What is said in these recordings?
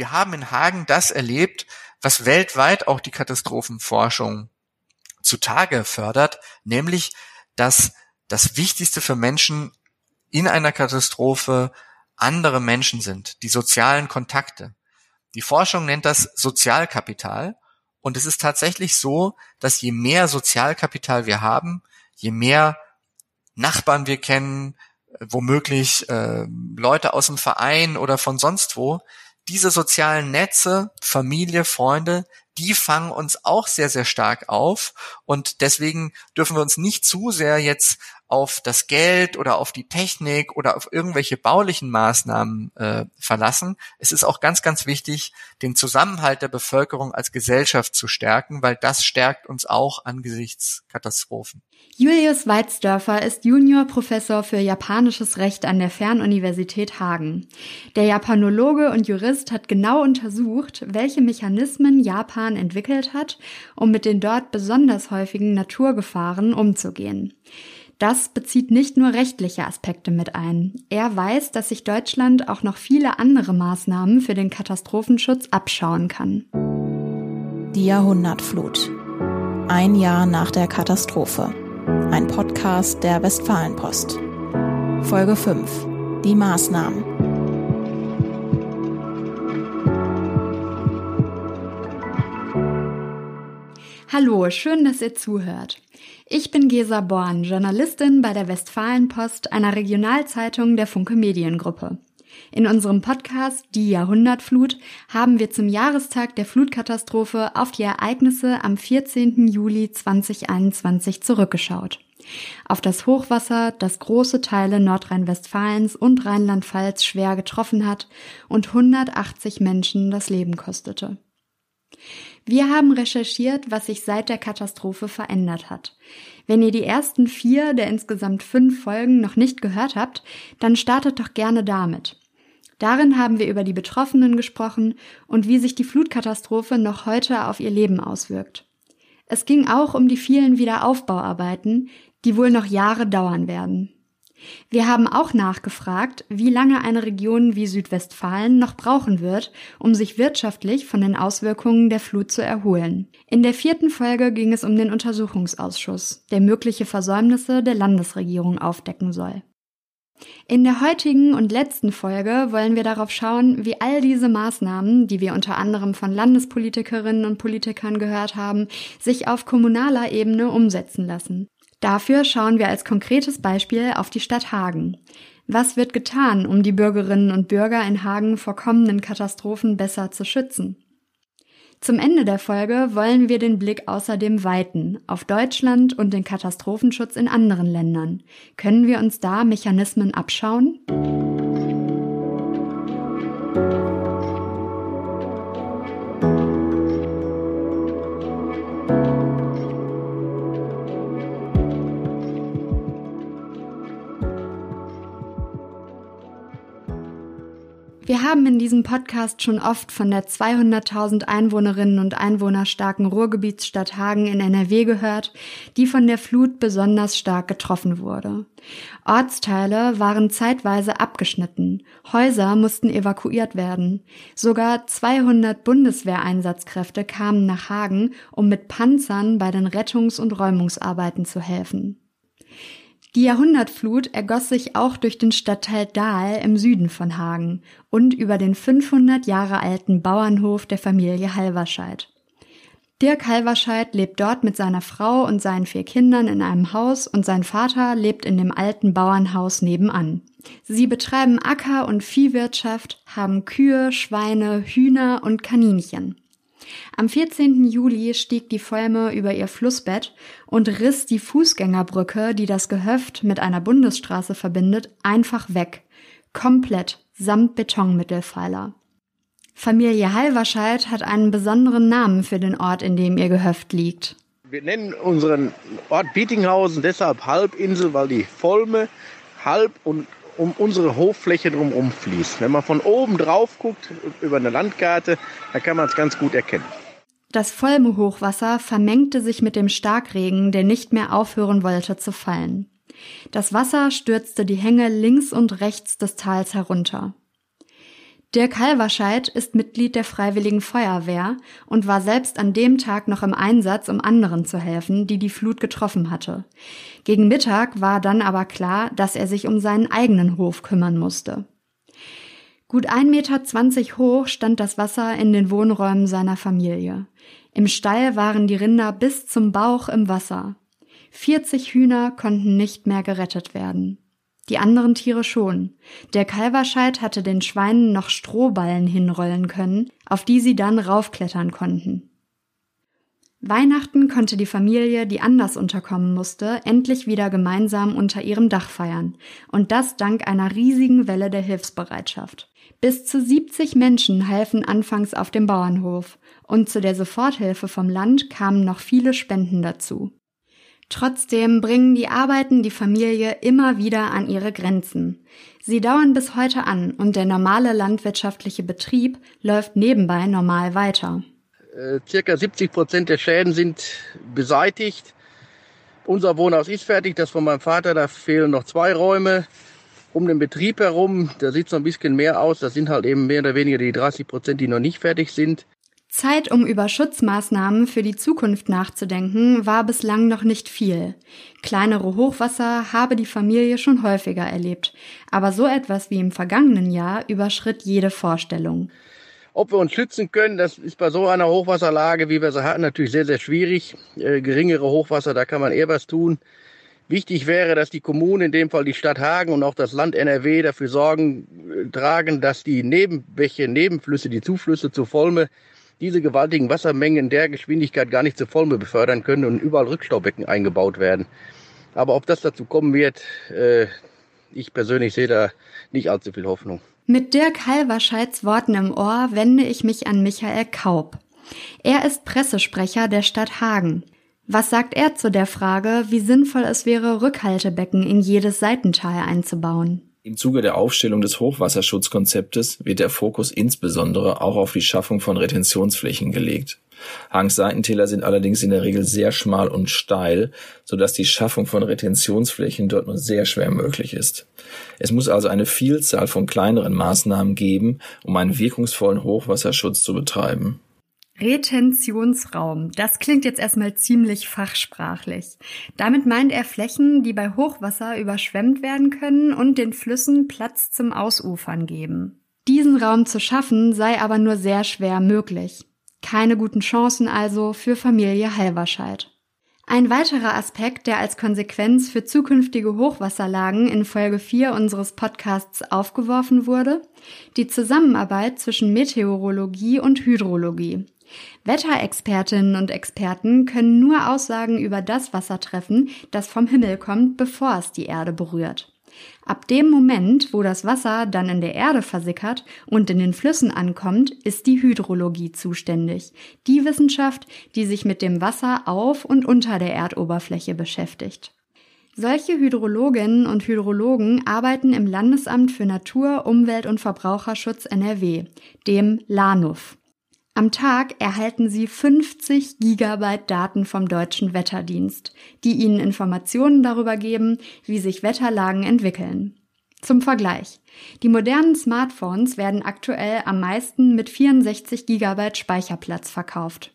wir haben in Hagen das erlebt, was weltweit auch die Katastrophenforschung zutage fördert, nämlich, dass das Wichtigste für Menschen in einer Katastrophe andere Menschen sind, die sozialen Kontakte. Die Forschung nennt das Sozialkapital und es ist tatsächlich so, dass je mehr Sozialkapital wir haben, je mehr Nachbarn wir kennen, womöglich äh, Leute aus dem Verein oder von sonst wo, diese sozialen Netze, Familie, Freunde, die fangen uns auch sehr, sehr stark auf. Und deswegen dürfen wir uns nicht zu sehr jetzt auf das Geld oder auf die Technik oder auf irgendwelche baulichen Maßnahmen äh, verlassen. Es ist auch ganz, ganz wichtig, den Zusammenhalt der Bevölkerung als Gesellschaft zu stärken, weil das stärkt uns auch angesichts Katastrophen. Julius Weizdörfer ist Juniorprofessor für japanisches Recht an der Fernuniversität Hagen. Der Japanologe und Jurist hat genau untersucht, welche Mechanismen Japan entwickelt hat, um mit den dort besonders häufigen Naturgefahren umzugehen. Das bezieht nicht nur rechtliche Aspekte mit ein. Er weiß, dass sich Deutschland auch noch viele andere Maßnahmen für den Katastrophenschutz abschauen kann. Die Jahrhundertflut. Ein Jahr nach der Katastrophe. Ein Podcast der Westfalenpost. Folge 5. Die Maßnahmen. Hallo, schön, dass ihr zuhört. Ich bin Gesa Born, Journalistin bei der Westfalenpost, einer Regionalzeitung der Funke Mediengruppe. In unserem Podcast Die Jahrhundertflut haben wir zum Jahrestag der Flutkatastrophe auf die Ereignisse am 14. Juli 2021 zurückgeschaut. Auf das Hochwasser, das große Teile Nordrhein-Westfalens und Rheinland-Pfalz schwer getroffen hat und 180 Menschen das Leben kostete. Wir haben recherchiert, was sich seit der Katastrophe verändert hat. Wenn ihr die ersten vier der insgesamt fünf Folgen noch nicht gehört habt, dann startet doch gerne damit. Darin haben wir über die Betroffenen gesprochen und wie sich die Flutkatastrophe noch heute auf ihr Leben auswirkt. Es ging auch um die vielen Wiederaufbauarbeiten, die wohl noch Jahre dauern werden. Wir haben auch nachgefragt, wie lange eine Region wie Südwestfalen noch brauchen wird, um sich wirtschaftlich von den Auswirkungen der Flut zu erholen. In der vierten Folge ging es um den Untersuchungsausschuss, der mögliche Versäumnisse der Landesregierung aufdecken soll. In der heutigen und letzten Folge wollen wir darauf schauen, wie all diese Maßnahmen, die wir unter anderem von Landespolitikerinnen und Politikern gehört haben, sich auf kommunaler Ebene umsetzen lassen. Dafür schauen wir als konkretes Beispiel auf die Stadt Hagen. Was wird getan, um die Bürgerinnen und Bürger in Hagen vor kommenden Katastrophen besser zu schützen? Zum Ende der Folge wollen wir den Blick außerdem weiten auf Deutschland und den Katastrophenschutz in anderen Ländern. Können wir uns da Mechanismen abschauen? Wir haben in diesem Podcast schon oft von der 200.000 Einwohnerinnen und Einwohner starken Ruhrgebietsstadt Hagen in NRW gehört, die von der Flut besonders stark getroffen wurde. Ortsteile waren zeitweise abgeschnitten, Häuser mussten evakuiert werden. Sogar 200 Bundeswehreinsatzkräfte kamen nach Hagen, um mit Panzern bei den Rettungs- und Räumungsarbeiten zu helfen. Die Jahrhundertflut ergoss sich auch durch den Stadtteil Dahl im Süden von Hagen und über den 500 Jahre alten Bauernhof der Familie Halverscheid. Dirk Halverscheid lebt dort mit seiner Frau und seinen vier Kindern in einem Haus und sein Vater lebt in dem alten Bauernhaus nebenan. Sie betreiben Acker- und Viehwirtschaft, haben Kühe, Schweine, Hühner und Kaninchen. Am 14. Juli stieg die Volme über ihr Flussbett und riss die Fußgängerbrücke, die das Gehöft mit einer Bundesstraße verbindet, einfach weg. Komplett, samt Betonmittelpfeiler. Familie Halverscheid hat einen besonderen Namen für den Ort, in dem ihr Gehöft liegt. Wir nennen unseren Ort Bietinghausen deshalb Halbinsel, weil die Volme halb und um unsere Hoffläche drumherum fließt. Wenn man von oben drauf guckt, über eine Landkarte, da kann man es ganz gut erkennen. Das Vollmehochwasser vermengte sich mit dem Starkregen, der nicht mehr aufhören wollte zu fallen. Das Wasser stürzte die Hänge links und rechts des Tals herunter. Dirk Halverscheid ist Mitglied der Freiwilligen Feuerwehr und war selbst an dem Tag noch im Einsatz, um anderen zu helfen, die die Flut getroffen hatte. Gegen Mittag war dann aber klar, dass er sich um seinen eigenen Hof kümmern musste. Gut 1,20 Meter hoch stand das Wasser in den Wohnräumen seiner Familie. Im Stall waren die Rinder bis zum Bauch im Wasser. 40 Hühner konnten nicht mehr gerettet werden die anderen Tiere schon. Der Kalverscheit hatte den Schweinen noch Strohballen hinrollen können, auf die sie dann raufklettern konnten. Weihnachten konnte die Familie, die anders unterkommen musste, endlich wieder gemeinsam unter ihrem Dach feiern. Und das dank einer riesigen Welle der Hilfsbereitschaft. Bis zu 70 Menschen halfen anfangs auf dem Bauernhof. Und zu der Soforthilfe vom Land kamen noch viele Spenden dazu. Trotzdem bringen die Arbeiten die Familie immer wieder an ihre Grenzen. Sie dauern bis heute an und der normale landwirtschaftliche Betrieb läuft nebenbei normal weiter. Äh, circa 70 Prozent der Schäden sind beseitigt. Unser Wohnhaus ist fertig, das von meinem Vater, da fehlen noch zwei Räume. Um den Betrieb herum, da sieht es noch ein bisschen mehr aus. Das sind halt eben mehr oder weniger die 30 Prozent, die noch nicht fertig sind. Zeit, um über Schutzmaßnahmen für die Zukunft nachzudenken, war bislang noch nicht viel. Kleinere Hochwasser habe die Familie schon häufiger erlebt, aber so etwas wie im vergangenen Jahr überschritt jede Vorstellung. Ob wir uns schützen können, das ist bei so einer Hochwasserlage, wie wir sie hatten, natürlich sehr, sehr schwierig. Äh, geringere Hochwasser, da kann man eher was tun. Wichtig wäre, dass die Kommunen, in dem Fall die Stadt Hagen und auch das Land NRW dafür Sorgen äh, tragen, dass die Nebenbäche, Nebenflüsse, die Zuflüsse zur Volme diese gewaltigen Wassermengen in der Geschwindigkeit gar nicht zur Vollme befördern können und überall Rückstaubecken eingebaut werden. Aber ob das dazu kommen wird, äh, ich persönlich sehe da nicht allzu viel Hoffnung. Mit Dirk Halverscheids Worten im Ohr wende ich mich an Michael Kaub. Er ist Pressesprecher der Stadt Hagen. Was sagt er zu der Frage, wie sinnvoll es wäre, Rückhaltebecken in jedes Seitental einzubauen? Im Zuge der Aufstellung des Hochwasserschutzkonzeptes wird der Fokus insbesondere auch auf die Schaffung von Retentionsflächen gelegt. Hangs Seitentäler sind allerdings in der Regel sehr schmal und steil, so dass die Schaffung von Retentionsflächen dort nur sehr schwer möglich ist. Es muss also eine Vielzahl von kleineren Maßnahmen geben, um einen wirkungsvollen Hochwasserschutz zu betreiben. Retentionsraum. Das klingt jetzt erstmal ziemlich fachsprachlich. Damit meint er Flächen, die bei Hochwasser überschwemmt werden können und den Flüssen Platz zum Ausufern geben. Diesen Raum zu schaffen sei aber nur sehr schwer möglich. Keine guten Chancen also für Familie Halverscheid. Ein weiterer Aspekt, der als Konsequenz für zukünftige Hochwasserlagen in Folge 4 unseres Podcasts aufgeworfen wurde, die Zusammenarbeit zwischen Meteorologie und Hydrologie. Wetterexpertinnen und Experten können nur Aussagen über das Wasser treffen, das vom Himmel kommt, bevor es die Erde berührt. Ab dem Moment, wo das Wasser dann in der Erde versickert und in den Flüssen ankommt, ist die Hydrologie zuständig, die Wissenschaft, die sich mit dem Wasser auf und unter der Erdoberfläche beschäftigt. Solche Hydrologinnen und Hydrologen arbeiten im Landesamt für Natur, Umwelt und Verbraucherschutz NRW, dem LANUF. Am Tag erhalten Sie 50 Gigabyte Daten vom Deutschen Wetterdienst, die Ihnen Informationen darüber geben, wie sich Wetterlagen entwickeln. Zum Vergleich. Die modernen Smartphones werden aktuell am meisten mit 64 Gigabyte Speicherplatz verkauft.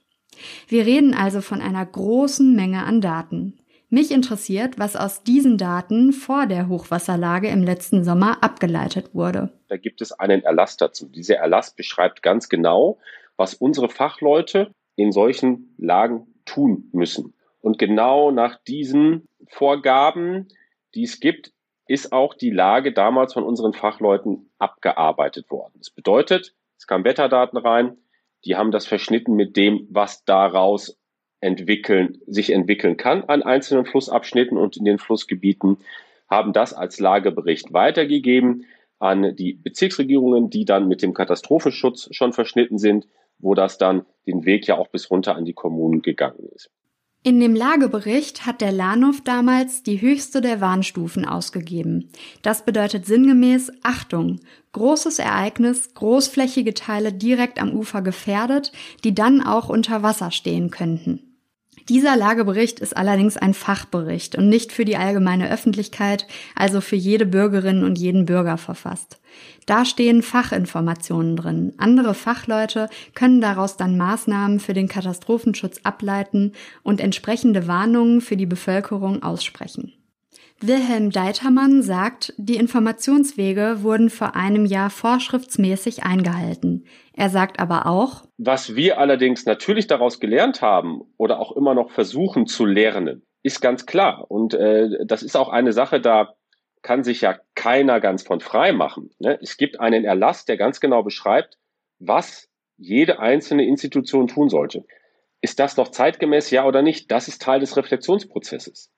Wir reden also von einer großen Menge an Daten. Mich interessiert, was aus diesen Daten vor der Hochwasserlage im letzten Sommer abgeleitet wurde. Da gibt es einen Erlass dazu. Dieser Erlass beschreibt ganz genau, was unsere Fachleute in solchen Lagen tun müssen. Und genau nach diesen Vorgaben, die es gibt, ist auch die Lage damals von unseren Fachleuten abgearbeitet worden. Das bedeutet, es kamen Wetterdaten rein, die haben das verschnitten mit dem, was daraus entwickeln, sich entwickeln kann an einzelnen Flussabschnitten und in den Flussgebieten, haben das als Lagebericht weitergegeben an die Bezirksregierungen, die dann mit dem Katastrophenschutz schon verschnitten sind wo das dann den Weg ja auch bis runter an die Kommunen gegangen ist. In dem Lagebericht hat der Lahnhof damals die höchste der Warnstufen ausgegeben. Das bedeutet sinngemäß Achtung, großes Ereignis, großflächige Teile direkt am Ufer gefährdet, die dann auch unter Wasser stehen könnten. Dieser Lagebericht ist allerdings ein Fachbericht und nicht für die allgemeine Öffentlichkeit, also für jede Bürgerin und jeden Bürger verfasst. Da stehen Fachinformationen drin. Andere Fachleute können daraus dann Maßnahmen für den Katastrophenschutz ableiten und entsprechende Warnungen für die Bevölkerung aussprechen. Wilhelm Deitermann sagt, die Informationswege wurden vor einem Jahr vorschriftsmäßig eingehalten. Er sagt aber auch, was wir allerdings natürlich daraus gelernt haben oder auch immer noch versuchen zu lernen, ist ganz klar. Und äh, das ist auch eine Sache, da kann sich ja keiner ganz von frei machen. Ne? Es gibt einen Erlass, der ganz genau beschreibt, was jede einzelne Institution tun sollte. Ist das noch zeitgemäß, ja oder nicht? Das ist Teil des Reflexionsprozesses.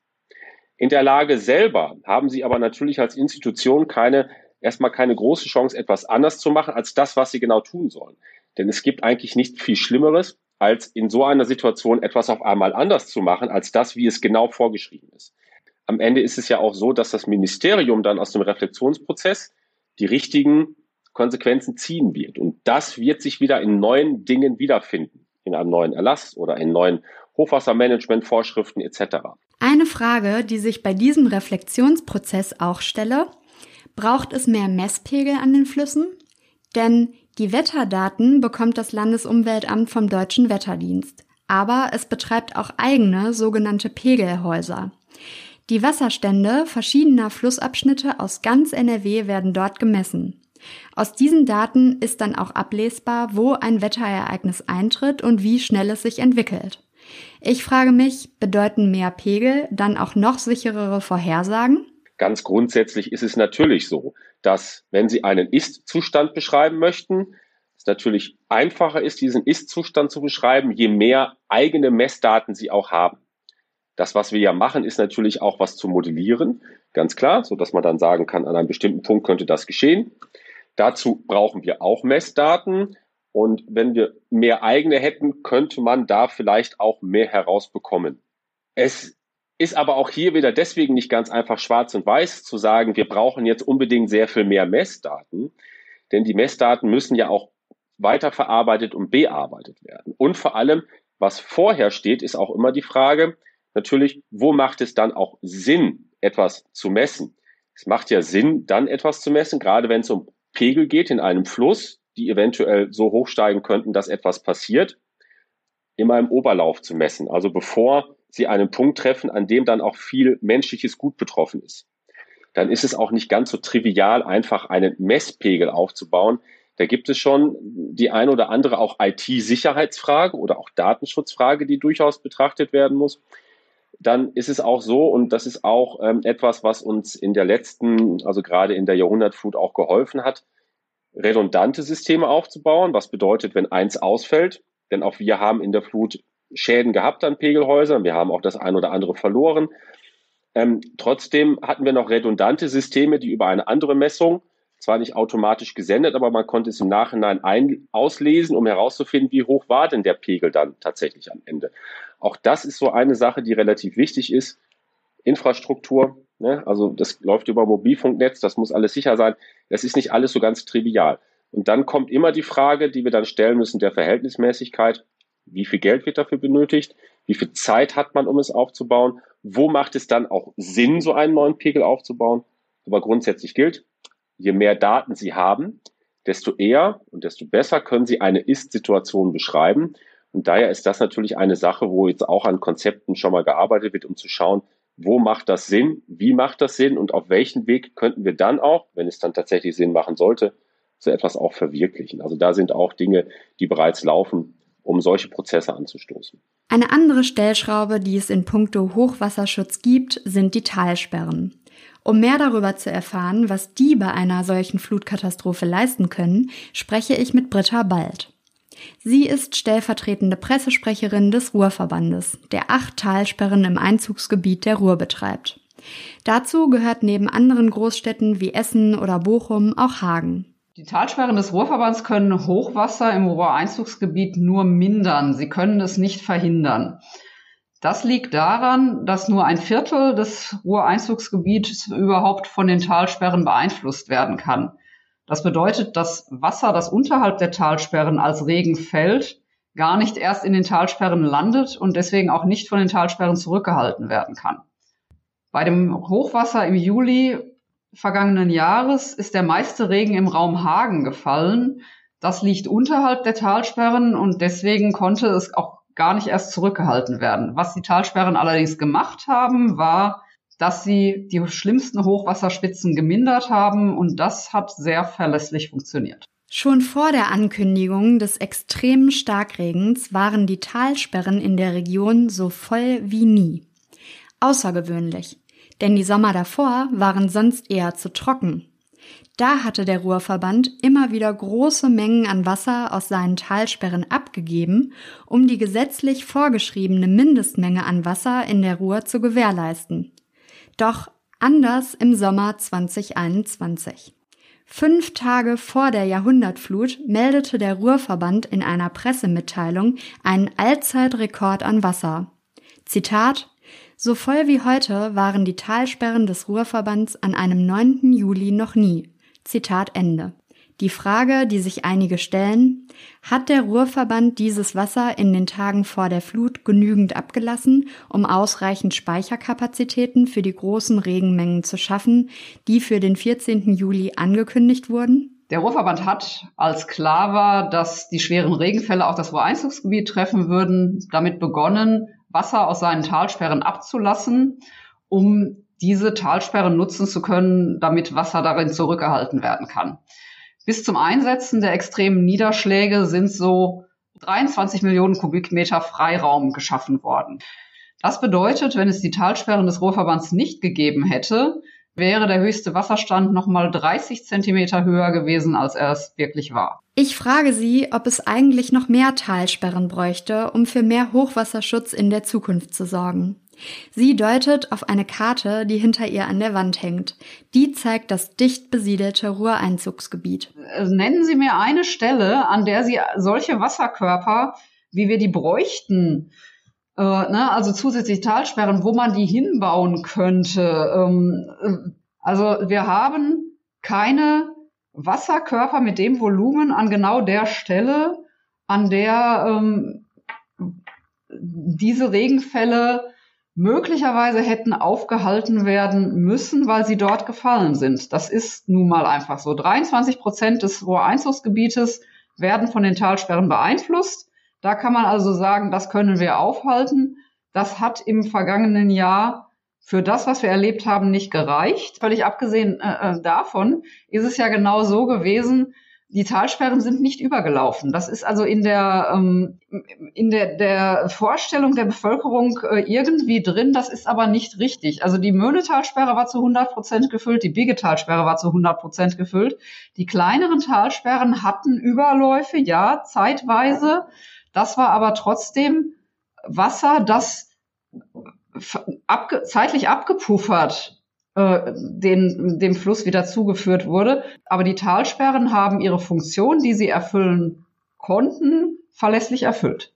In der Lage selber haben sie aber natürlich als Institution keine, erstmal keine große Chance, etwas anders zu machen als das, was sie genau tun sollen. Denn es gibt eigentlich nicht viel Schlimmeres, als in so einer Situation etwas auf einmal anders zu machen, als das, wie es genau vorgeschrieben ist. Am Ende ist es ja auch so, dass das Ministerium dann aus dem Reflexionsprozess die richtigen Konsequenzen ziehen wird. Und das wird sich wieder in neuen Dingen wiederfinden, in einem neuen Erlass oder in neuen Hochwassermanagement-Vorschriften etc. Eine Frage, die sich bei diesem Reflexionsprozess auch stelle, braucht es mehr Messpegel an den Flüssen? Denn die Wetterdaten bekommt das Landesumweltamt vom Deutschen Wetterdienst. Aber es betreibt auch eigene sogenannte Pegelhäuser. Die Wasserstände verschiedener Flussabschnitte aus ganz NRW werden dort gemessen. Aus diesen Daten ist dann auch ablesbar, wo ein Wetterereignis eintritt und wie schnell es sich entwickelt. Ich frage mich, bedeuten mehr Pegel dann auch noch sicherere Vorhersagen? Ganz grundsätzlich ist es natürlich so, dass wenn Sie einen Ist-Zustand beschreiben möchten, es natürlich einfacher ist, diesen Ist-Zustand zu beschreiben, je mehr eigene Messdaten Sie auch haben. Das, was wir ja machen, ist natürlich auch was zu modellieren, ganz klar, so dass man dann sagen kann, an einem bestimmten Punkt könnte das geschehen. Dazu brauchen wir auch Messdaten. Und wenn wir mehr eigene hätten, könnte man da vielleicht auch mehr herausbekommen. Es ist aber auch hier wieder deswegen nicht ganz einfach schwarz und weiß zu sagen, wir brauchen jetzt unbedingt sehr viel mehr Messdaten, denn die Messdaten müssen ja auch weiterverarbeitet und bearbeitet werden. Und vor allem, was vorher steht, ist auch immer die Frage, natürlich, wo macht es dann auch Sinn, etwas zu messen? Es macht ja Sinn, dann etwas zu messen, gerade wenn es um Pegel geht in einem Fluss, die eventuell so hoch steigen könnten, dass etwas passiert, immer im Oberlauf zu messen. Also bevor sie einen Punkt treffen, an dem dann auch viel menschliches Gut betroffen ist. Dann ist es auch nicht ganz so trivial, einfach einen Messpegel aufzubauen. Da gibt es schon die ein oder andere auch IT-Sicherheitsfrage oder auch Datenschutzfrage, die durchaus betrachtet werden muss. Dann ist es auch so, und das ist auch ähm, etwas, was uns in der letzten, also gerade in der Jahrhundertflut auch geholfen hat, redundante Systeme aufzubauen. Was bedeutet, wenn eins ausfällt? Denn auch wir haben in der Flut Schäden gehabt an Pegelhäusern. Wir haben auch das ein oder andere verloren. Ähm, trotzdem hatten wir noch redundante Systeme, die über eine andere Messung, zwar nicht automatisch gesendet, aber man konnte es im Nachhinein ein auslesen, um herauszufinden, wie hoch war denn der Pegel dann tatsächlich am Ende. Auch das ist so eine Sache, die relativ wichtig ist. Infrastruktur, ne? also das läuft über Mobilfunknetz, das muss alles sicher sein. Das ist nicht alles so ganz trivial. Und dann kommt immer die Frage, die wir dann stellen müssen, der Verhältnismäßigkeit. Wie viel Geld wird dafür benötigt? Wie viel Zeit hat man, um es aufzubauen? Wo macht es dann auch Sinn, so einen neuen Pegel aufzubauen? Aber grundsätzlich gilt, je mehr Daten Sie haben, desto eher und desto besser können Sie eine Ist-Situation beschreiben. Und daher ist das natürlich eine Sache, wo jetzt auch an Konzepten schon mal gearbeitet wird, um zu schauen, wo macht das Sinn, wie macht das Sinn und auf welchen Weg könnten wir dann auch, wenn es dann tatsächlich Sinn machen sollte, so etwas auch verwirklichen. Also da sind auch Dinge, die bereits laufen, um solche Prozesse anzustoßen. Eine andere Stellschraube, die es in puncto Hochwasserschutz gibt, sind die Talsperren. Um mehr darüber zu erfahren, was die bei einer solchen Flutkatastrophe leisten können, spreche ich mit Britta Bald. Sie ist stellvertretende Pressesprecherin des Ruhrverbandes, der acht Talsperren im Einzugsgebiet der Ruhr betreibt. Dazu gehört neben anderen Großstädten wie Essen oder Bochum auch Hagen. Die Talsperren des Ruhrverbands können Hochwasser im Ruhreinzugsgebiet nur mindern. Sie können es nicht verhindern. Das liegt daran, dass nur ein Viertel des Ruhreinzugsgebiets überhaupt von den Talsperren beeinflusst werden kann. Das bedeutet, dass Wasser, das unterhalb der Talsperren als Regen fällt, gar nicht erst in den Talsperren landet und deswegen auch nicht von den Talsperren zurückgehalten werden kann. Bei dem Hochwasser im Juli vergangenen Jahres ist der meiste Regen im Raum Hagen gefallen. Das liegt unterhalb der Talsperren und deswegen konnte es auch gar nicht erst zurückgehalten werden. Was die Talsperren allerdings gemacht haben, war, dass sie die schlimmsten Hochwasserspitzen gemindert haben und das hat sehr verlässlich funktioniert. Schon vor der Ankündigung des extremen Starkregens waren die Talsperren in der Region so voll wie nie. Außergewöhnlich, denn die Sommer davor waren sonst eher zu trocken. Da hatte der Ruhrverband immer wieder große Mengen an Wasser aus seinen Talsperren abgegeben, um die gesetzlich vorgeschriebene Mindestmenge an Wasser in der Ruhr zu gewährleisten. Doch anders im Sommer 2021. Fünf Tage vor der Jahrhundertflut meldete der Ruhrverband in einer Pressemitteilung einen Allzeitrekord an Wasser. Zitat So voll wie heute waren die Talsperren des Ruhrverbands an einem 9. Juli noch nie. Zitat Ende. Die Frage, die sich einige stellen, hat der Ruhrverband dieses Wasser in den Tagen vor der Flut genügend abgelassen, um ausreichend Speicherkapazitäten für die großen Regenmengen zu schaffen, die für den 14. Juli angekündigt wurden? Der Ruhrverband hat, als klar war, dass die schweren Regenfälle auch das Ruhreinzugsgebiet treffen würden, damit begonnen, Wasser aus seinen Talsperren abzulassen, um diese Talsperren nutzen zu können, damit Wasser darin zurückgehalten werden kann. Bis zum Einsetzen der extremen Niederschläge sind so 23 Millionen Kubikmeter Freiraum geschaffen worden. Das bedeutet, wenn es die Talsperren des Ruhrverbands nicht gegeben hätte, wäre der höchste Wasserstand nochmal 30 Zentimeter höher gewesen, als er es wirklich war. Ich frage Sie, ob es eigentlich noch mehr Talsperren bräuchte, um für mehr Hochwasserschutz in der Zukunft zu sorgen. Sie deutet auf eine Karte, die hinter ihr an der Wand hängt. Die zeigt das dicht besiedelte Ruhreinzugsgebiet. Äh, nennen Sie mir eine Stelle, an der Sie solche Wasserkörper, wie wir die bräuchten, äh, ne, also zusätzlich Talsperren, wo man die hinbauen könnte. Ähm, äh, also wir haben keine Wasserkörper mit dem Volumen an genau der Stelle, an der ähm, diese Regenfälle möglicherweise hätten aufgehalten werden müssen, weil sie dort gefallen sind. Das ist nun mal einfach so. 23 Prozent des Rohreinzugsgebietes werden von den Talsperren beeinflusst. Da kann man also sagen, das können wir aufhalten. Das hat im vergangenen Jahr für das, was wir erlebt haben, nicht gereicht. Völlig abgesehen äh, äh davon ist es ja genau so gewesen, die Talsperren sind nicht übergelaufen. Das ist also in der, ähm, in der, der Vorstellung der Bevölkerung äh, irgendwie drin. Das ist aber nicht richtig. Also die Möhnetalsperre war zu 100 Prozent gefüllt, die Biggetalsperre war zu 100 Prozent gefüllt. Die kleineren Talsperren hatten Überläufe, ja, zeitweise. Das war aber trotzdem Wasser, das abge zeitlich abgepuffert äh, den, dem Fluss wieder zugeführt wurde. Aber die Talsperren haben ihre Funktion, die sie erfüllen konnten, verlässlich erfüllt.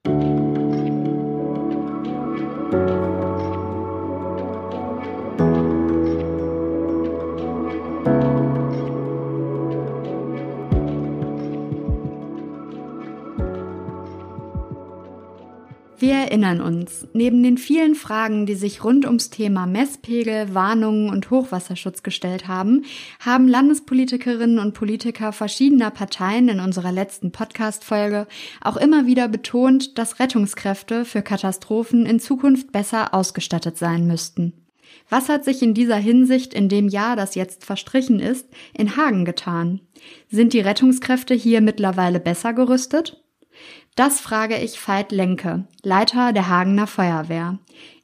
Wir erinnern uns, neben den vielen Fragen, die sich rund ums Thema Messpegel, Warnungen und Hochwasserschutz gestellt haben, haben Landespolitikerinnen und Politiker verschiedener Parteien in unserer letzten Podcast-Folge auch immer wieder betont, dass Rettungskräfte für Katastrophen in Zukunft besser ausgestattet sein müssten. Was hat sich in dieser Hinsicht in dem Jahr, das jetzt verstrichen ist, in Hagen getan? Sind die Rettungskräfte hier mittlerweile besser gerüstet? Das frage ich Veit Lenke, Leiter der Hagener Feuerwehr.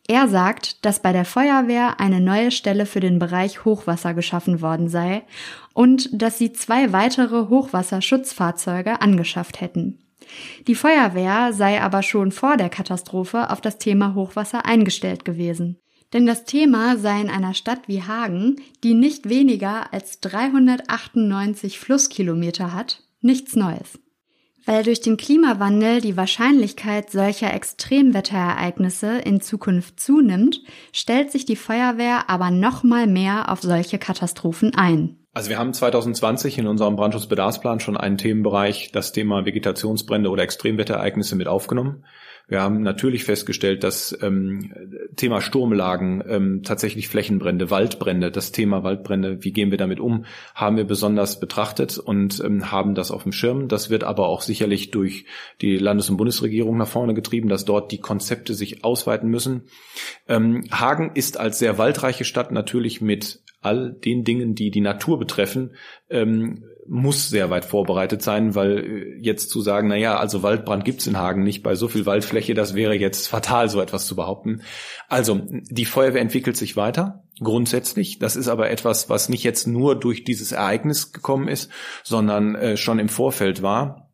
Er sagt, dass bei der Feuerwehr eine neue Stelle für den Bereich Hochwasser geschaffen worden sei und dass sie zwei weitere Hochwasserschutzfahrzeuge angeschafft hätten. Die Feuerwehr sei aber schon vor der Katastrophe auf das Thema Hochwasser eingestellt gewesen. Denn das Thema sei in einer Stadt wie Hagen, die nicht weniger als 398 Flusskilometer hat, nichts Neues. Weil durch den Klimawandel die Wahrscheinlichkeit solcher Extremwetterereignisse in Zukunft zunimmt, stellt sich die Feuerwehr aber noch mal mehr auf solche Katastrophen ein. Also wir haben 2020 in unserem Brandschutzbedarfsplan schon einen Themenbereich, das Thema Vegetationsbrände oder Extremwetterereignisse mit aufgenommen. Wir haben natürlich festgestellt, dass ähm, Thema Sturmlagen, ähm, tatsächlich Flächenbrände, Waldbrände, das Thema Waldbrände, wie gehen wir damit um, haben wir besonders betrachtet und ähm, haben das auf dem Schirm. Das wird aber auch sicherlich durch die Landes- und Bundesregierung nach vorne getrieben, dass dort die Konzepte sich ausweiten müssen. Ähm, Hagen ist als sehr waldreiche Stadt natürlich mit all den Dingen, die die Natur betreffen, ähm, muss sehr weit vorbereitet sein, weil äh, jetzt zu sagen, na ja, also Waldbrand gibt's in Hagen nicht bei so viel Waldfläche, das wäre jetzt fatal, so etwas zu behaupten. Also die Feuerwehr entwickelt sich weiter, grundsätzlich. Das ist aber etwas, was nicht jetzt nur durch dieses Ereignis gekommen ist, sondern äh, schon im Vorfeld war.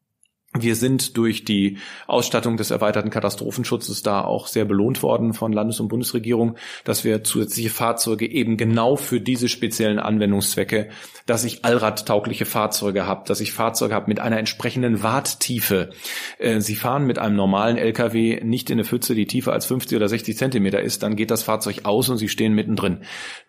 Wir sind durch die Ausstattung des erweiterten Katastrophenschutzes da auch sehr belohnt worden von Landes- und Bundesregierung, dass wir zusätzliche Fahrzeuge eben genau für diese speziellen Anwendungszwecke, dass ich allradtaugliche Fahrzeuge habe, dass ich Fahrzeuge habe mit einer entsprechenden Warttiefe. Äh, Sie fahren mit einem normalen LKW nicht in eine Pfütze, die tiefer als 50 oder 60 Zentimeter ist, dann geht das Fahrzeug aus und Sie stehen mittendrin.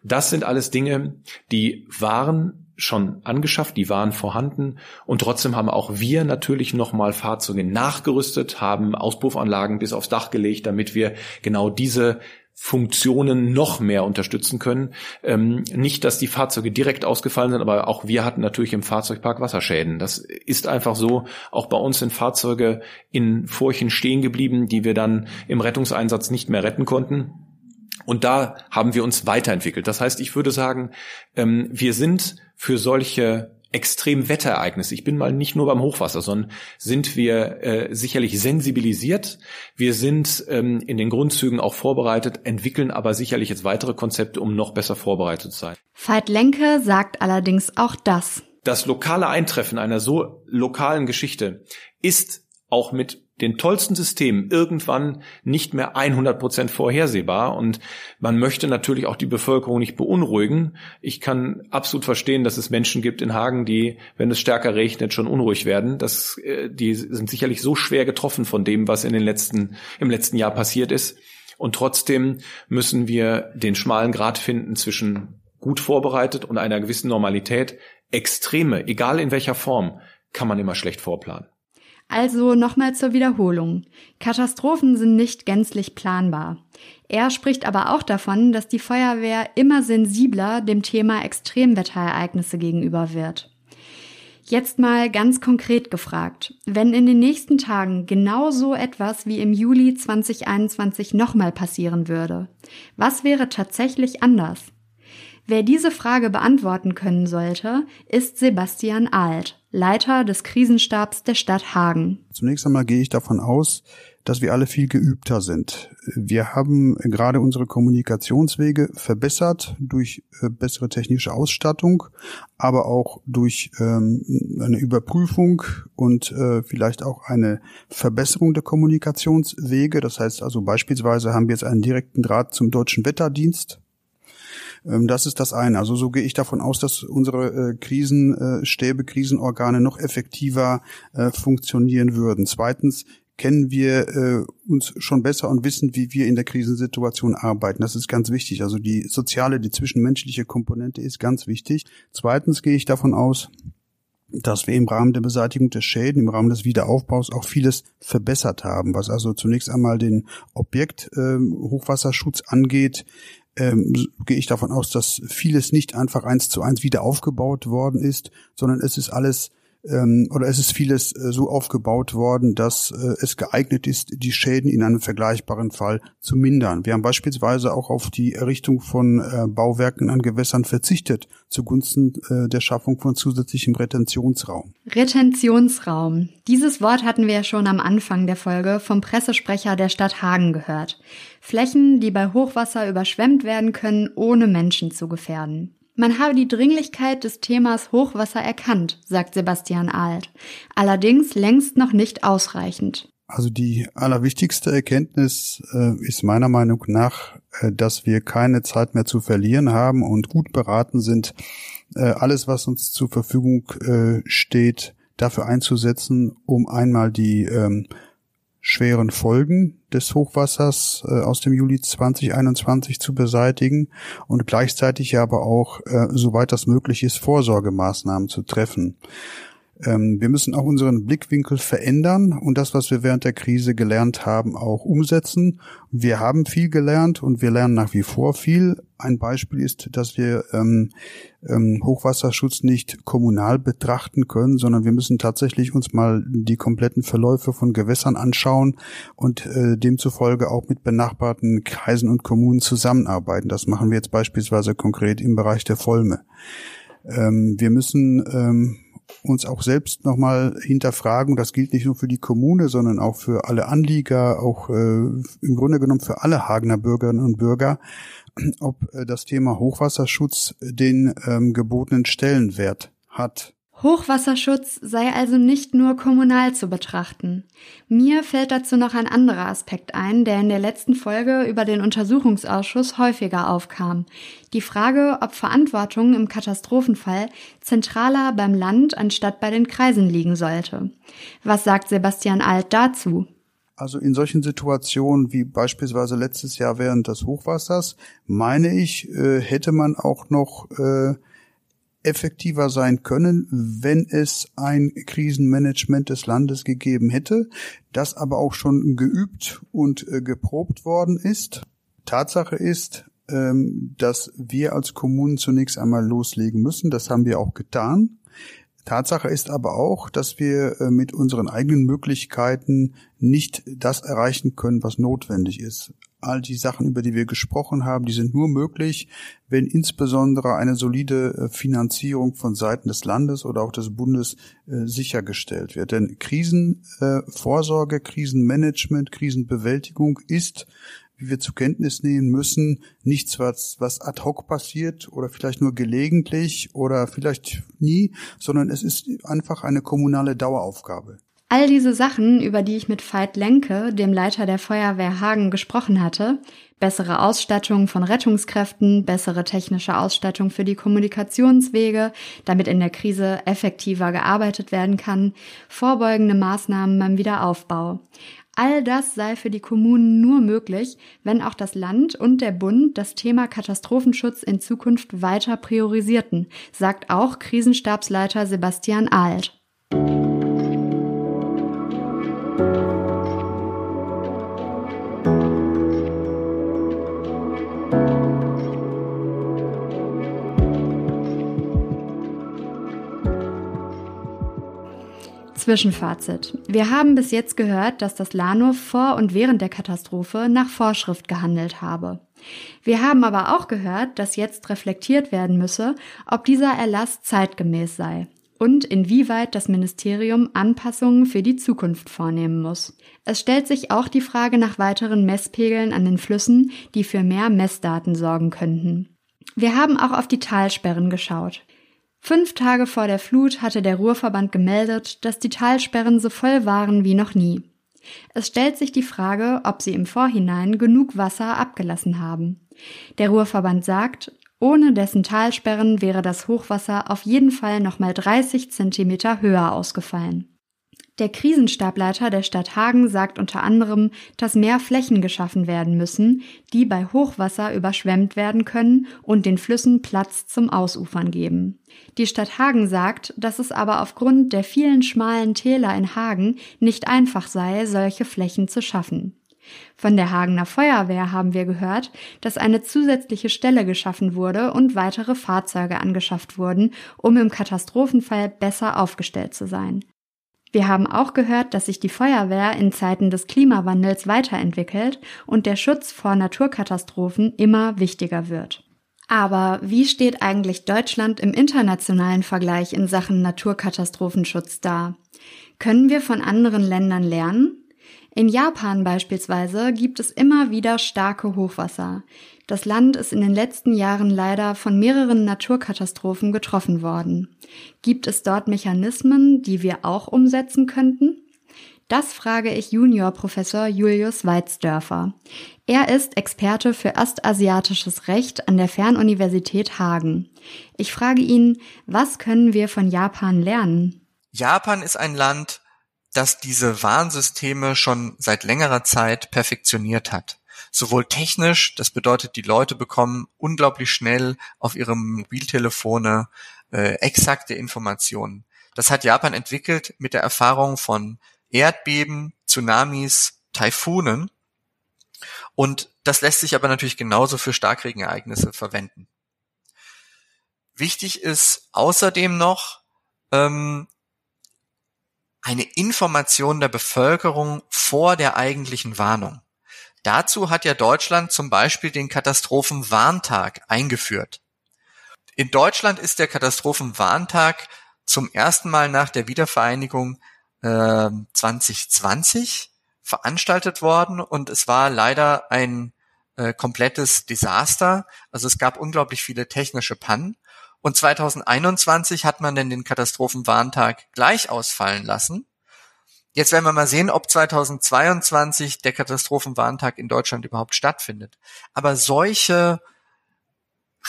Das sind alles Dinge, die waren schon angeschafft, die waren vorhanden und trotzdem haben auch wir natürlich nochmal Fahrzeuge nachgerüstet, haben Auspuffanlagen bis aufs Dach gelegt, damit wir genau diese Funktionen noch mehr unterstützen können. Ähm, nicht, dass die Fahrzeuge direkt ausgefallen sind, aber auch wir hatten natürlich im Fahrzeugpark Wasserschäden. Das ist einfach so. Auch bei uns sind Fahrzeuge in Furchen stehen geblieben, die wir dann im Rettungseinsatz nicht mehr retten konnten. Und da haben wir uns weiterentwickelt. Das heißt, ich würde sagen, ähm, wir sind für solche Extremwetterereignisse, ich bin mal nicht nur beim Hochwasser, sondern sind wir äh, sicherlich sensibilisiert. Wir sind ähm, in den Grundzügen auch vorbereitet, entwickeln aber sicherlich jetzt weitere Konzepte, um noch besser vorbereitet zu sein. Veit Lenke sagt allerdings auch das. Das lokale Eintreffen einer so lokalen Geschichte ist auch mit den tollsten Systemen irgendwann nicht mehr 100 Prozent vorhersehbar und man möchte natürlich auch die Bevölkerung nicht beunruhigen. Ich kann absolut verstehen, dass es Menschen gibt in Hagen, die, wenn es stärker regnet, schon unruhig werden. Das, äh, die sind sicherlich so schwer getroffen von dem, was in den letzten, im letzten Jahr passiert ist. Und trotzdem müssen wir den schmalen Grad finden zwischen gut vorbereitet und einer gewissen Normalität. Extreme, egal in welcher Form, kann man immer schlecht vorplanen. Also nochmal zur Wiederholung. Katastrophen sind nicht gänzlich planbar. Er spricht aber auch davon, dass die Feuerwehr immer sensibler dem Thema Extremwetterereignisse gegenüber wird. Jetzt mal ganz konkret gefragt. Wenn in den nächsten Tagen genau so etwas wie im Juli 2021 nochmal passieren würde, was wäre tatsächlich anders? Wer diese Frage beantworten können sollte, ist Sebastian Alt, Leiter des Krisenstabs der Stadt Hagen. Zunächst einmal gehe ich davon aus, dass wir alle viel geübter sind. Wir haben gerade unsere Kommunikationswege verbessert durch äh, bessere technische Ausstattung, aber auch durch ähm, eine Überprüfung und äh, vielleicht auch eine Verbesserung der Kommunikationswege. Das heißt also beispielsweise haben wir jetzt einen direkten Draht zum deutschen Wetterdienst das ist das eine. Also so gehe ich davon aus, dass unsere äh, Krisenstäbe, Krisenorgane noch effektiver äh, funktionieren würden. Zweitens kennen wir äh, uns schon besser und wissen, wie wir in der Krisensituation arbeiten. Das ist ganz wichtig. Also die soziale, die zwischenmenschliche Komponente ist ganz wichtig. Zweitens gehe ich davon aus, dass wir im Rahmen der Beseitigung der Schäden, im Rahmen des Wiederaufbaus auch vieles verbessert haben, was also zunächst einmal den Objekt äh, Hochwasserschutz angeht, ähm, gehe ich davon aus, dass vieles nicht einfach eins zu eins wieder aufgebaut worden ist, sondern es ist alles ähm, oder es ist vieles äh, so aufgebaut worden, dass äh, es geeignet ist, die Schäden in einem vergleichbaren Fall zu mindern. Wir haben beispielsweise auch auf die Errichtung von äh, Bauwerken an Gewässern verzichtet, zugunsten äh, der Schaffung von zusätzlichem Retentionsraum. Retentionsraum. Dieses Wort hatten wir ja schon am Anfang der Folge vom Pressesprecher der Stadt Hagen gehört. Flächen, die bei Hochwasser überschwemmt werden können, ohne Menschen zu gefährden. Man habe die Dringlichkeit des Themas Hochwasser erkannt, sagt Sebastian Alt. Allerdings längst noch nicht ausreichend. Also die allerwichtigste Erkenntnis äh, ist meiner Meinung nach, äh, dass wir keine Zeit mehr zu verlieren haben und gut beraten sind, äh, alles, was uns zur Verfügung äh, steht, dafür einzusetzen, um einmal die ähm, schweren Folgen des Hochwassers äh, aus dem Juli 2021 zu beseitigen und gleichzeitig aber auch, äh, soweit das möglich ist, Vorsorgemaßnahmen zu treffen. Ähm, wir müssen auch unseren Blickwinkel verändern und das, was wir während der Krise gelernt haben, auch umsetzen. Wir haben viel gelernt und wir lernen nach wie vor viel. Ein Beispiel ist, dass wir ähm, ähm, Hochwasserschutz nicht kommunal betrachten können, sondern wir müssen tatsächlich uns mal die kompletten Verläufe von Gewässern anschauen und äh, demzufolge auch mit benachbarten Kreisen und Kommunen zusammenarbeiten. Das machen wir jetzt beispielsweise konkret im Bereich der Volme. Ähm, wir müssen ähm, uns auch selbst nochmal hinterfragen. Das gilt nicht nur für die Kommune, sondern auch für alle Anlieger, auch äh, im Grunde genommen für alle Hagener Bürgerinnen und Bürger, ob äh, das Thema Hochwasserschutz den ähm, gebotenen Stellenwert hat. Hochwasserschutz sei also nicht nur kommunal zu betrachten. Mir fällt dazu noch ein anderer Aspekt ein, der in der letzten Folge über den Untersuchungsausschuss häufiger aufkam. Die Frage, ob Verantwortung im Katastrophenfall zentraler beim Land anstatt bei den Kreisen liegen sollte. Was sagt Sebastian Alt dazu? Also in solchen Situationen wie beispielsweise letztes Jahr während des Hochwassers, meine ich, äh, hätte man auch noch äh, effektiver sein können, wenn es ein Krisenmanagement des Landes gegeben hätte, das aber auch schon geübt und äh, geprobt worden ist. Tatsache ist, ähm, dass wir als Kommunen zunächst einmal loslegen müssen. Das haben wir auch getan. Tatsache ist aber auch, dass wir äh, mit unseren eigenen Möglichkeiten nicht das erreichen können, was notwendig ist. All die Sachen, über die wir gesprochen haben, die sind nur möglich, wenn insbesondere eine solide äh, Finanzierung von Seiten des Landes oder auch des Bundes äh, sichergestellt wird. Denn Krisenvorsorge, Krisenmanagement, Krisenbewältigung ist wie wir zur Kenntnis nehmen müssen, nichts, was, was ad hoc passiert oder vielleicht nur gelegentlich oder vielleicht nie, sondern es ist einfach eine kommunale Daueraufgabe. All diese Sachen, über die ich mit Veit Lenke, dem Leiter der Feuerwehr Hagen, gesprochen hatte, bessere Ausstattung von Rettungskräften, bessere technische Ausstattung für die Kommunikationswege, damit in der Krise effektiver gearbeitet werden kann, vorbeugende Maßnahmen beim Wiederaufbau. All das sei für die Kommunen nur möglich, wenn auch das Land und der Bund das Thema Katastrophenschutz in Zukunft weiter priorisierten, sagt auch Krisenstabsleiter Sebastian Alt. Zwischenfazit. Wir haben bis jetzt gehört, dass das LANO vor und während der Katastrophe nach Vorschrift gehandelt habe. Wir haben aber auch gehört, dass jetzt reflektiert werden müsse, ob dieser Erlass zeitgemäß sei und inwieweit das Ministerium Anpassungen für die Zukunft vornehmen muss. Es stellt sich auch die Frage nach weiteren Messpegeln an den Flüssen, die für mehr Messdaten sorgen könnten. Wir haben auch auf die Talsperren geschaut. Fünf Tage vor der Flut hatte der Ruhrverband gemeldet, dass die Talsperren so voll waren wie noch nie. Es stellt sich die Frage, ob sie im Vorhinein genug Wasser abgelassen haben. Der Ruhrverband sagt, ohne dessen Talsperren wäre das Hochwasser auf jeden Fall nochmal 30 Zentimeter höher ausgefallen. Der Krisenstableiter der Stadt Hagen sagt unter anderem, dass mehr Flächen geschaffen werden müssen, die bei Hochwasser überschwemmt werden können und den Flüssen Platz zum Ausufern geben. Die Stadt Hagen sagt, dass es aber aufgrund der vielen schmalen Täler in Hagen nicht einfach sei, solche Flächen zu schaffen. Von der Hagener Feuerwehr haben wir gehört, dass eine zusätzliche Stelle geschaffen wurde und weitere Fahrzeuge angeschafft wurden, um im Katastrophenfall besser aufgestellt zu sein. Wir haben auch gehört, dass sich die Feuerwehr in Zeiten des Klimawandels weiterentwickelt und der Schutz vor Naturkatastrophen immer wichtiger wird. Aber wie steht eigentlich Deutschland im internationalen Vergleich in Sachen Naturkatastrophenschutz da? Können wir von anderen Ländern lernen? In Japan beispielsweise gibt es immer wieder starke Hochwasser. Das Land ist in den letzten Jahren leider von mehreren Naturkatastrophen getroffen worden. Gibt es dort Mechanismen, die wir auch umsetzen könnten? Das frage ich Juniorprofessor Julius Weizdörfer. Er ist Experte für ostasiatisches Recht an der Fernuniversität Hagen. Ich frage ihn, was können wir von Japan lernen? Japan ist ein Land, das diese Warnsysteme schon seit längerer Zeit perfektioniert hat. Sowohl technisch, das bedeutet, die Leute bekommen unglaublich schnell auf ihre Mobiltelefone äh, exakte Informationen. Das hat Japan entwickelt mit der Erfahrung von Erdbeben, Tsunamis, Taifunen. Und das lässt sich aber natürlich genauso für Starkregenereignisse verwenden. Wichtig ist außerdem noch ähm, eine Information der Bevölkerung vor der eigentlichen Warnung. Dazu hat ja Deutschland zum Beispiel den Katastrophenwarntag eingeführt. In Deutschland ist der Katastrophenwarntag zum ersten Mal nach der Wiedervereinigung äh, 2020 veranstaltet worden und es war leider ein äh, komplettes Desaster. Also es gab unglaublich viele technische Pannen. Und 2021 hat man denn den Katastrophenwarntag gleich ausfallen lassen. Jetzt werden wir mal sehen, ob 2022 der Katastrophenwarntag in Deutschland überhaupt stattfindet. Aber solche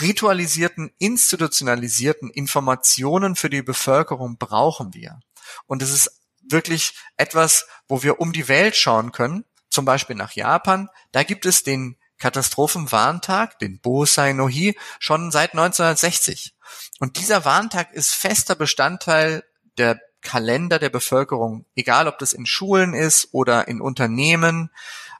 ritualisierten, institutionalisierten Informationen für die Bevölkerung brauchen wir. Und es ist wirklich etwas, wo wir um die Welt schauen können, zum Beispiel nach Japan. Da gibt es den Katastrophenwarntag, den Bosai no Hi, schon seit 1960. Und dieser Warntag ist fester Bestandteil der Kalender der Bevölkerung, egal ob das in Schulen ist oder in Unternehmen.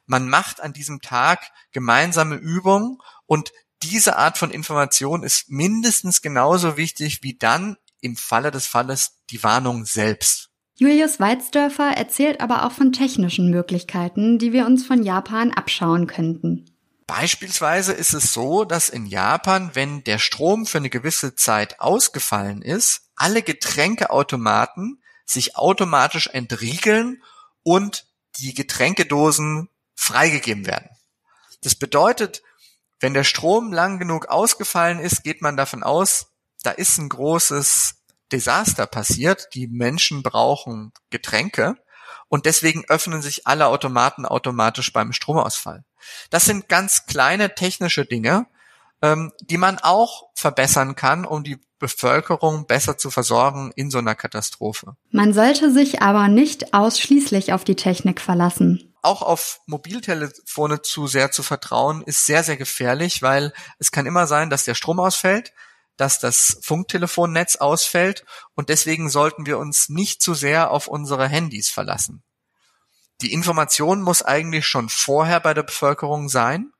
Man macht an diesem Tag gemeinsame Übungen und diese Art von Information ist mindestens genauso wichtig wie dann im Falle des Falles die Warnung selbst. Julius Weizdörfer erzählt aber auch von technischen Möglichkeiten, die wir uns von Japan abschauen könnten. Beispielsweise ist es so, dass in Japan, wenn der Strom für eine gewisse Zeit ausgefallen ist, alle Getränkeautomaten sich automatisch entriegeln und die Getränkedosen freigegeben werden. Das bedeutet, wenn der Strom lang genug ausgefallen ist, geht man davon aus, da ist ein großes Desaster passiert. Die Menschen brauchen Getränke und deswegen öffnen sich alle Automaten automatisch beim Stromausfall. Das sind ganz kleine technische Dinge, ähm, die man auch verbessern kann, um die Bevölkerung besser zu versorgen in so einer Katastrophe. Man sollte sich aber nicht ausschließlich auf die Technik verlassen. Auch auf Mobiltelefone zu sehr zu vertrauen, ist sehr, sehr gefährlich, weil es kann immer sein, dass der Strom ausfällt, dass das Funktelefonnetz ausfällt und deswegen sollten wir uns nicht zu sehr auf unsere Handys verlassen. Die Information muss eigentlich schon vorher bei der Bevölkerung sein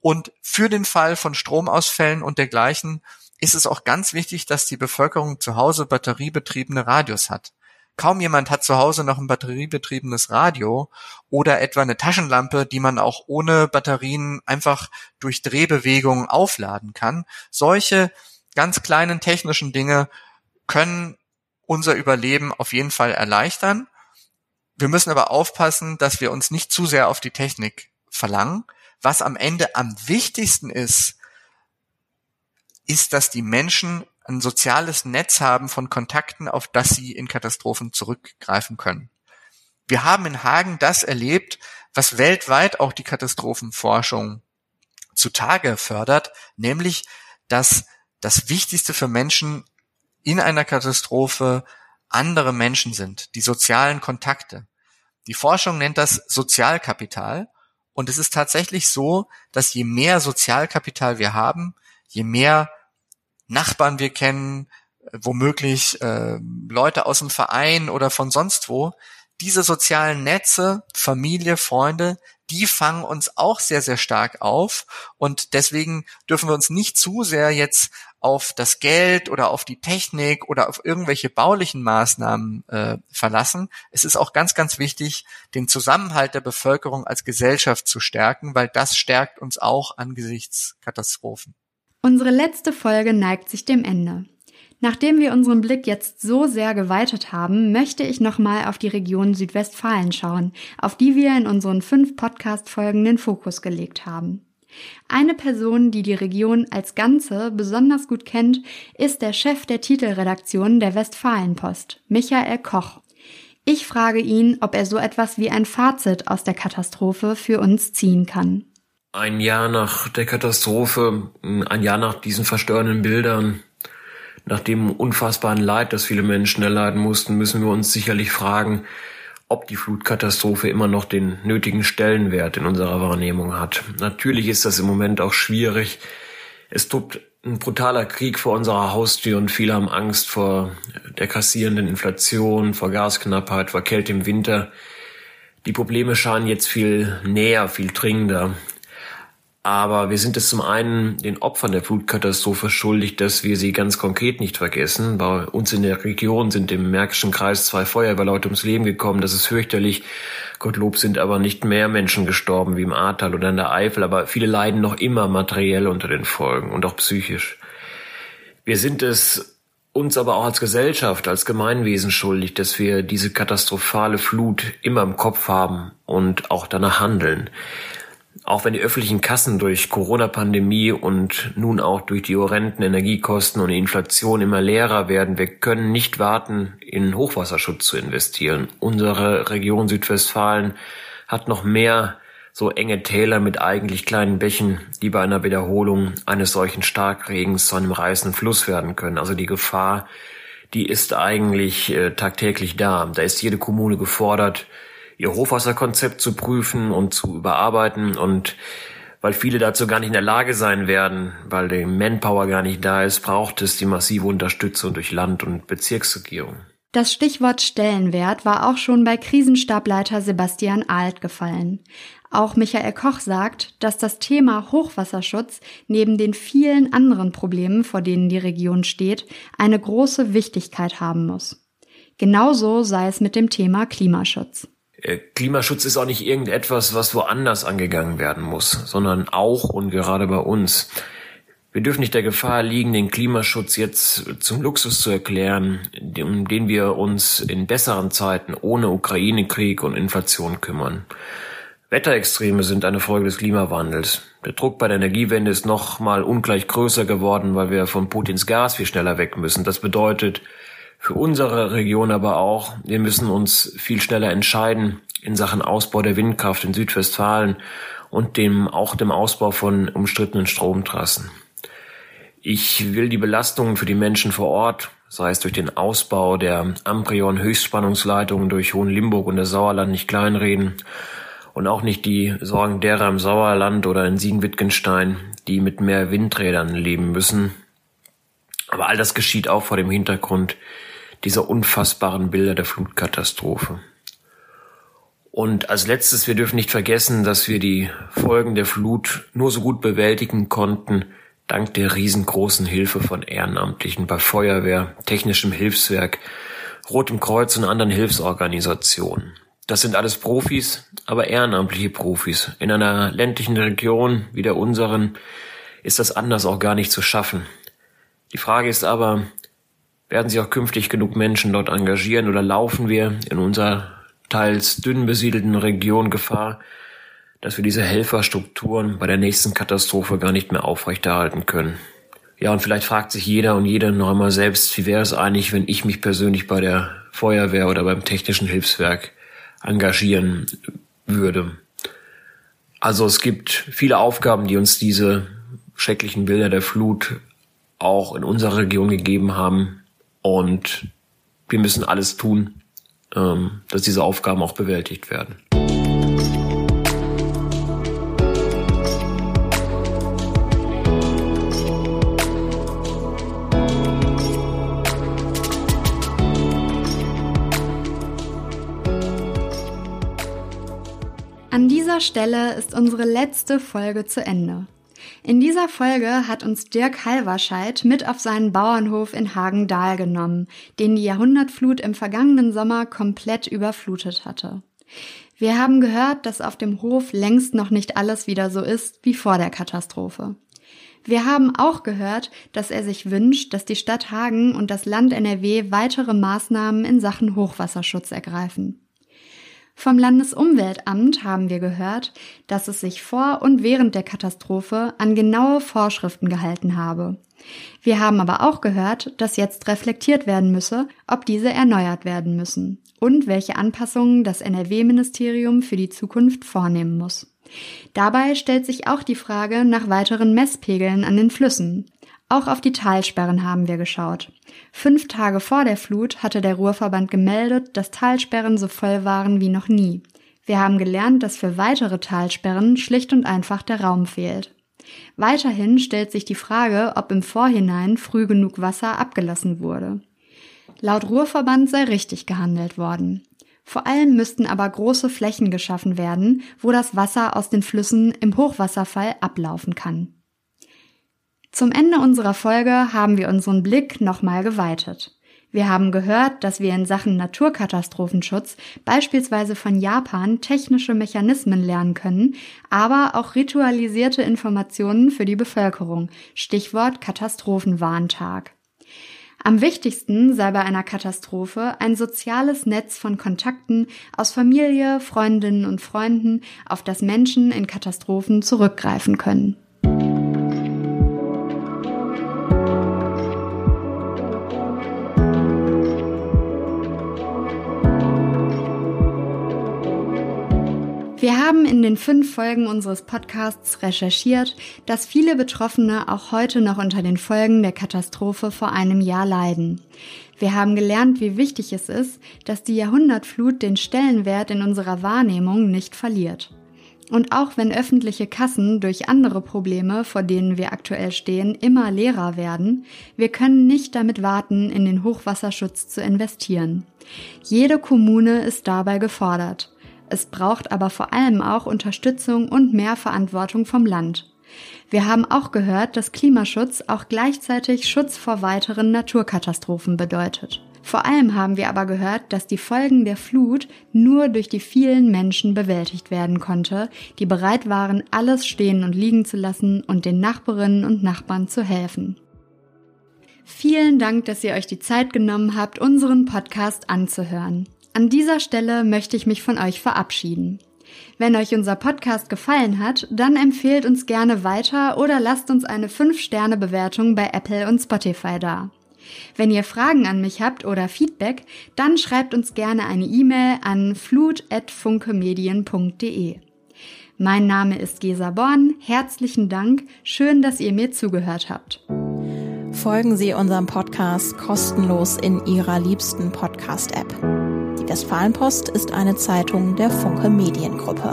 und für den Fall von Stromausfällen und dergleichen ist es auch ganz wichtig, dass die Bevölkerung zu Hause batteriebetriebene Radios hat. Kaum jemand hat zu Hause noch ein batteriebetriebenes Radio oder etwa eine Taschenlampe, die man auch ohne Batterien einfach durch Drehbewegungen aufladen kann. Solche ganz kleinen technischen Dinge können unser Überleben auf jeden Fall erleichtern. Wir müssen aber aufpassen, dass wir uns nicht zu sehr auf die Technik verlangen. Was am Ende am wichtigsten ist, ist, dass die Menschen ein soziales Netz haben von Kontakten, auf das sie in Katastrophen zurückgreifen können. Wir haben in Hagen das erlebt, was weltweit auch die Katastrophenforschung zutage fördert, nämlich, dass das Wichtigste für Menschen in einer Katastrophe andere Menschen sind, die sozialen Kontakte. Die Forschung nennt das Sozialkapital und es ist tatsächlich so, dass je mehr Sozialkapital wir haben, je mehr Nachbarn wir kennen, womöglich äh, Leute aus dem Verein oder von sonst wo, diese sozialen Netze, Familie, Freunde, die fangen uns auch sehr, sehr stark auf. Und deswegen dürfen wir uns nicht zu sehr jetzt auf das Geld oder auf die Technik oder auf irgendwelche baulichen Maßnahmen äh, verlassen. Es ist auch ganz, ganz wichtig, den Zusammenhalt der Bevölkerung als Gesellschaft zu stärken, weil das stärkt uns auch angesichts Katastrophen. Unsere letzte Folge neigt sich dem Ende. Nachdem wir unseren Blick jetzt so sehr geweitet haben, möchte ich nochmal auf die Region Südwestfalen schauen, auf die wir in unseren fünf Podcast-Folgen den Fokus gelegt haben. Eine Person, die die Region als Ganze besonders gut kennt, ist der Chef der Titelredaktion der Westfalenpost, Michael Koch. Ich frage ihn, ob er so etwas wie ein Fazit aus der Katastrophe für uns ziehen kann. Ein Jahr nach der Katastrophe, ein Jahr nach diesen verstörenden Bildern, nach dem unfassbaren Leid, das viele Menschen erleiden mussten, müssen wir uns sicherlich fragen, ob die Flutkatastrophe immer noch den nötigen Stellenwert in unserer Wahrnehmung hat. Natürlich ist das im Moment auch schwierig. Es tobt ein brutaler Krieg vor unserer Haustür und viele haben Angst vor der kassierenden Inflation, vor Gasknappheit, vor Kälte im Winter. Die Probleme scheinen jetzt viel näher, viel dringender. Aber wir sind es zum einen den Opfern der Flutkatastrophe schuldig, dass wir sie ganz konkret nicht vergessen. Bei uns in der Region sind im Märkischen Kreis zwei Feuerwehrleute ums Leben gekommen. Das ist fürchterlich. Gottlob sind aber nicht mehr Menschen gestorben wie im Ahrtal oder in der Eifel, aber viele leiden noch immer materiell unter den Folgen und auch psychisch. Wir sind es uns aber auch als Gesellschaft, als Gemeinwesen schuldig, dass wir diese katastrophale Flut immer im Kopf haben und auch danach handeln. Auch wenn die öffentlichen Kassen durch Corona-Pandemie und nun auch durch die horrenden Energiekosten und Inflation immer leerer werden, wir können nicht warten, in Hochwasserschutz zu investieren. Unsere Region Südwestfalen hat noch mehr so enge Täler mit eigentlich kleinen Bächen, die bei einer Wiederholung eines solchen Starkregens zu einem reißenden Fluss werden können. Also die Gefahr, die ist eigentlich äh, tagtäglich da. Da ist jede Kommune gefordert, ihr Hochwasserkonzept zu prüfen und zu überarbeiten und weil viele dazu gar nicht in der Lage sein werden, weil die Manpower gar nicht da ist, braucht es die massive Unterstützung durch Land- und Bezirksregierung. Das Stichwort Stellenwert war auch schon bei Krisenstableiter Sebastian Alt gefallen. Auch Michael Koch sagt, dass das Thema Hochwasserschutz neben den vielen anderen Problemen, vor denen die Region steht, eine große Wichtigkeit haben muss. Genauso sei es mit dem Thema Klimaschutz. Äh, Klimaschutz ist auch nicht irgendetwas, was woanders angegangen werden muss, sondern auch und gerade bei uns. Wir dürfen nicht der Gefahr liegen, den Klimaschutz jetzt zum Luxus zu erklären, um den wir uns in besseren Zeiten ohne Ukraine-Krieg und Inflation kümmern. Wetterextreme sind eine Folge des Klimawandels. Der Druck bei der Energiewende ist noch mal ungleich größer geworden, weil wir von Putins Gas viel schneller weg müssen. Das bedeutet, für unsere Region aber auch, wir müssen uns viel schneller entscheiden in Sachen Ausbau der Windkraft in Südwestfalen und dem, auch dem Ausbau von umstrittenen Stromtrassen. Ich will die Belastungen für die Menschen vor Ort, sei es durch den Ausbau der Amprion Höchstspannungsleitungen durch Hohenlimburg und das Sauerland nicht kleinreden und auch nicht die Sorgen derer im Sauerland oder in Siegen-Wittgenstein, die mit mehr Windrädern leben müssen. Aber all das geschieht auch vor dem Hintergrund dieser unfassbaren Bilder der Flutkatastrophe. Und als letztes, wir dürfen nicht vergessen, dass wir die Folgen der Flut nur so gut bewältigen konnten, dank der riesengroßen Hilfe von Ehrenamtlichen bei Feuerwehr, technischem Hilfswerk, Rotem Kreuz und anderen Hilfsorganisationen. Das sind alles Profis, aber ehrenamtliche Profis. In einer ländlichen Region wie der unseren ist das anders auch gar nicht zu schaffen. Die Frage ist aber, werden sich auch künftig genug Menschen dort engagieren oder laufen wir in unserer teils dünn besiedelten Region Gefahr, dass wir diese Helferstrukturen bei der nächsten Katastrophe gar nicht mehr aufrechterhalten können? Ja, und vielleicht fragt sich jeder und jede noch einmal selbst, wie wäre es eigentlich, wenn ich mich persönlich bei der Feuerwehr oder beim technischen Hilfswerk engagieren würde. Also es gibt viele Aufgaben, die uns diese schrecklichen Bilder der Flut auch in unserer Region gegeben haben. Und wir müssen alles tun, ähm, dass diese Aufgaben auch bewältigt werden. An dieser Stelle ist unsere letzte Folge zu Ende. In dieser Folge hat uns Dirk Halverscheid mit auf seinen Bauernhof in Hagendahl genommen, den die Jahrhundertflut im vergangenen Sommer komplett überflutet hatte. Wir haben gehört, dass auf dem Hof längst noch nicht alles wieder so ist wie vor der Katastrophe. Wir haben auch gehört, dass er sich wünscht, dass die Stadt Hagen und das Land NRW weitere Maßnahmen in Sachen Hochwasserschutz ergreifen. Vom Landesumweltamt haben wir gehört, dass es sich vor und während der Katastrophe an genaue Vorschriften gehalten habe. Wir haben aber auch gehört, dass jetzt reflektiert werden müsse, ob diese erneuert werden müssen und welche Anpassungen das NRW-Ministerium für die Zukunft vornehmen muss. Dabei stellt sich auch die Frage nach weiteren Messpegeln an den Flüssen. Auch auf die Talsperren haben wir geschaut. Fünf Tage vor der Flut hatte der Ruhrverband gemeldet, dass Talsperren so voll waren wie noch nie. Wir haben gelernt, dass für weitere Talsperren schlicht und einfach der Raum fehlt. Weiterhin stellt sich die Frage, ob im Vorhinein früh genug Wasser abgelassen wurde. Laut Ruhrverband sei richtig gehandelt worden. Vor allem müssten aber große Flächen geschaffen werden, wo das Wasser aus den Flüssen im Hochwasserfall ablaufen kann. Zum Ende unserer Folge haben wir unseren Blick nochmal geweitet. Wir haben gehört, dass wir in Sachen Naturkatastrophenschutz beispielsweise von Japan technische Mechanismen lernen können, aber auch ritualisierte Informationen für die Bevölkerung. Stichwort Katastrophenwarntag. Am wichtigsten sei bei einer Katastrophe ein soziales Netz von Kontakten aus Familie, Freundinnen und Freunden, auf das Menschen in Katastrophen zurückgreifen können. Wir haben in den fünf Folgen unseres Podcasts recherchiert, dass viele Betroffene auch heute noch unter den Folgen der Katastrophe vor einem Jahr leiden. Wir haben gelernt, wie wichtig es ist, dass die Jahrhundertflut den Stellenwert in unserer Wahrnehmung nicht verliert. Und auch wenn öffentliche Kassen durch andere Probleme, vor denen wir aktuell stehen, immer leerer werden, wir können nicht damit warten, in den Hochwasserschutz zu investieren. Jede Kommune ist dabei gefordert. Es braucht aber vor allem auch Unterstützung und mehr Verantwortung vom Land. Wir haben auch gehört, dass Klimaschutz auch gleichzeitig Schutz vor weiteren Naturkatastrophen bedeutet. Vor allem haben wir aber gehört, dass die Folgen der Flut nur durch die vielen Menschen bewältigt werden konnte, die bereit waren, alles stehen und liegen zu lassen und den Nachbarinnen und Nachbarn zu helfen. Vielen Dank, dass ihr euch die Zeit genommen habt, unseren Podcast anzuhören. An dieser Stelle möchte ich mich von euch verabschieden. Wenn euch unser Podcast gefallen hat, dann empfehlt uns gerne weiter oder lasst uns eine 5-Sterne-Bewertung bei Apple und Spotify da. Wenn ihr Fragen an mich habt oder Feedback, dann schreibt uns gerne eine E-Mail an flut.funkemedien.de. Mein Name ist Gesa Born. Herzlichen Dank. Schön, dass ihr mir zugehört habt. Folgen Sie unserem Podcast kostenlos in Ihrer liebsten Podcast-App. Die Westfalenpost ist eine Zeitung der Funke Mediengruppe.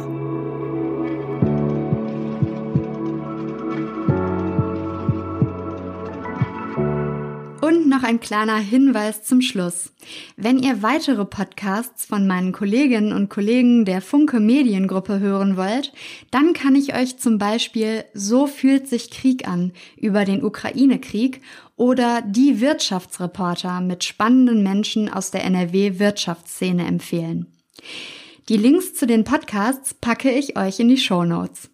Und noch ein kleiner Hinweis zum Schluss. Wenn ihr weitere Podcasts von meinen Kolleginnen und Kollegen der Funke Mediengruppe hören wollt, dann kann ich euch zum Beispiel So fühlt sich Krieg an über den Ukraine-Krieg oder Die Wirtschaftsreporter mit spannenden Menschen aus der NRW-Wirtschaftsszene empfehlen. Die Links zu den Podcasts packe ich euch in die Show Notes.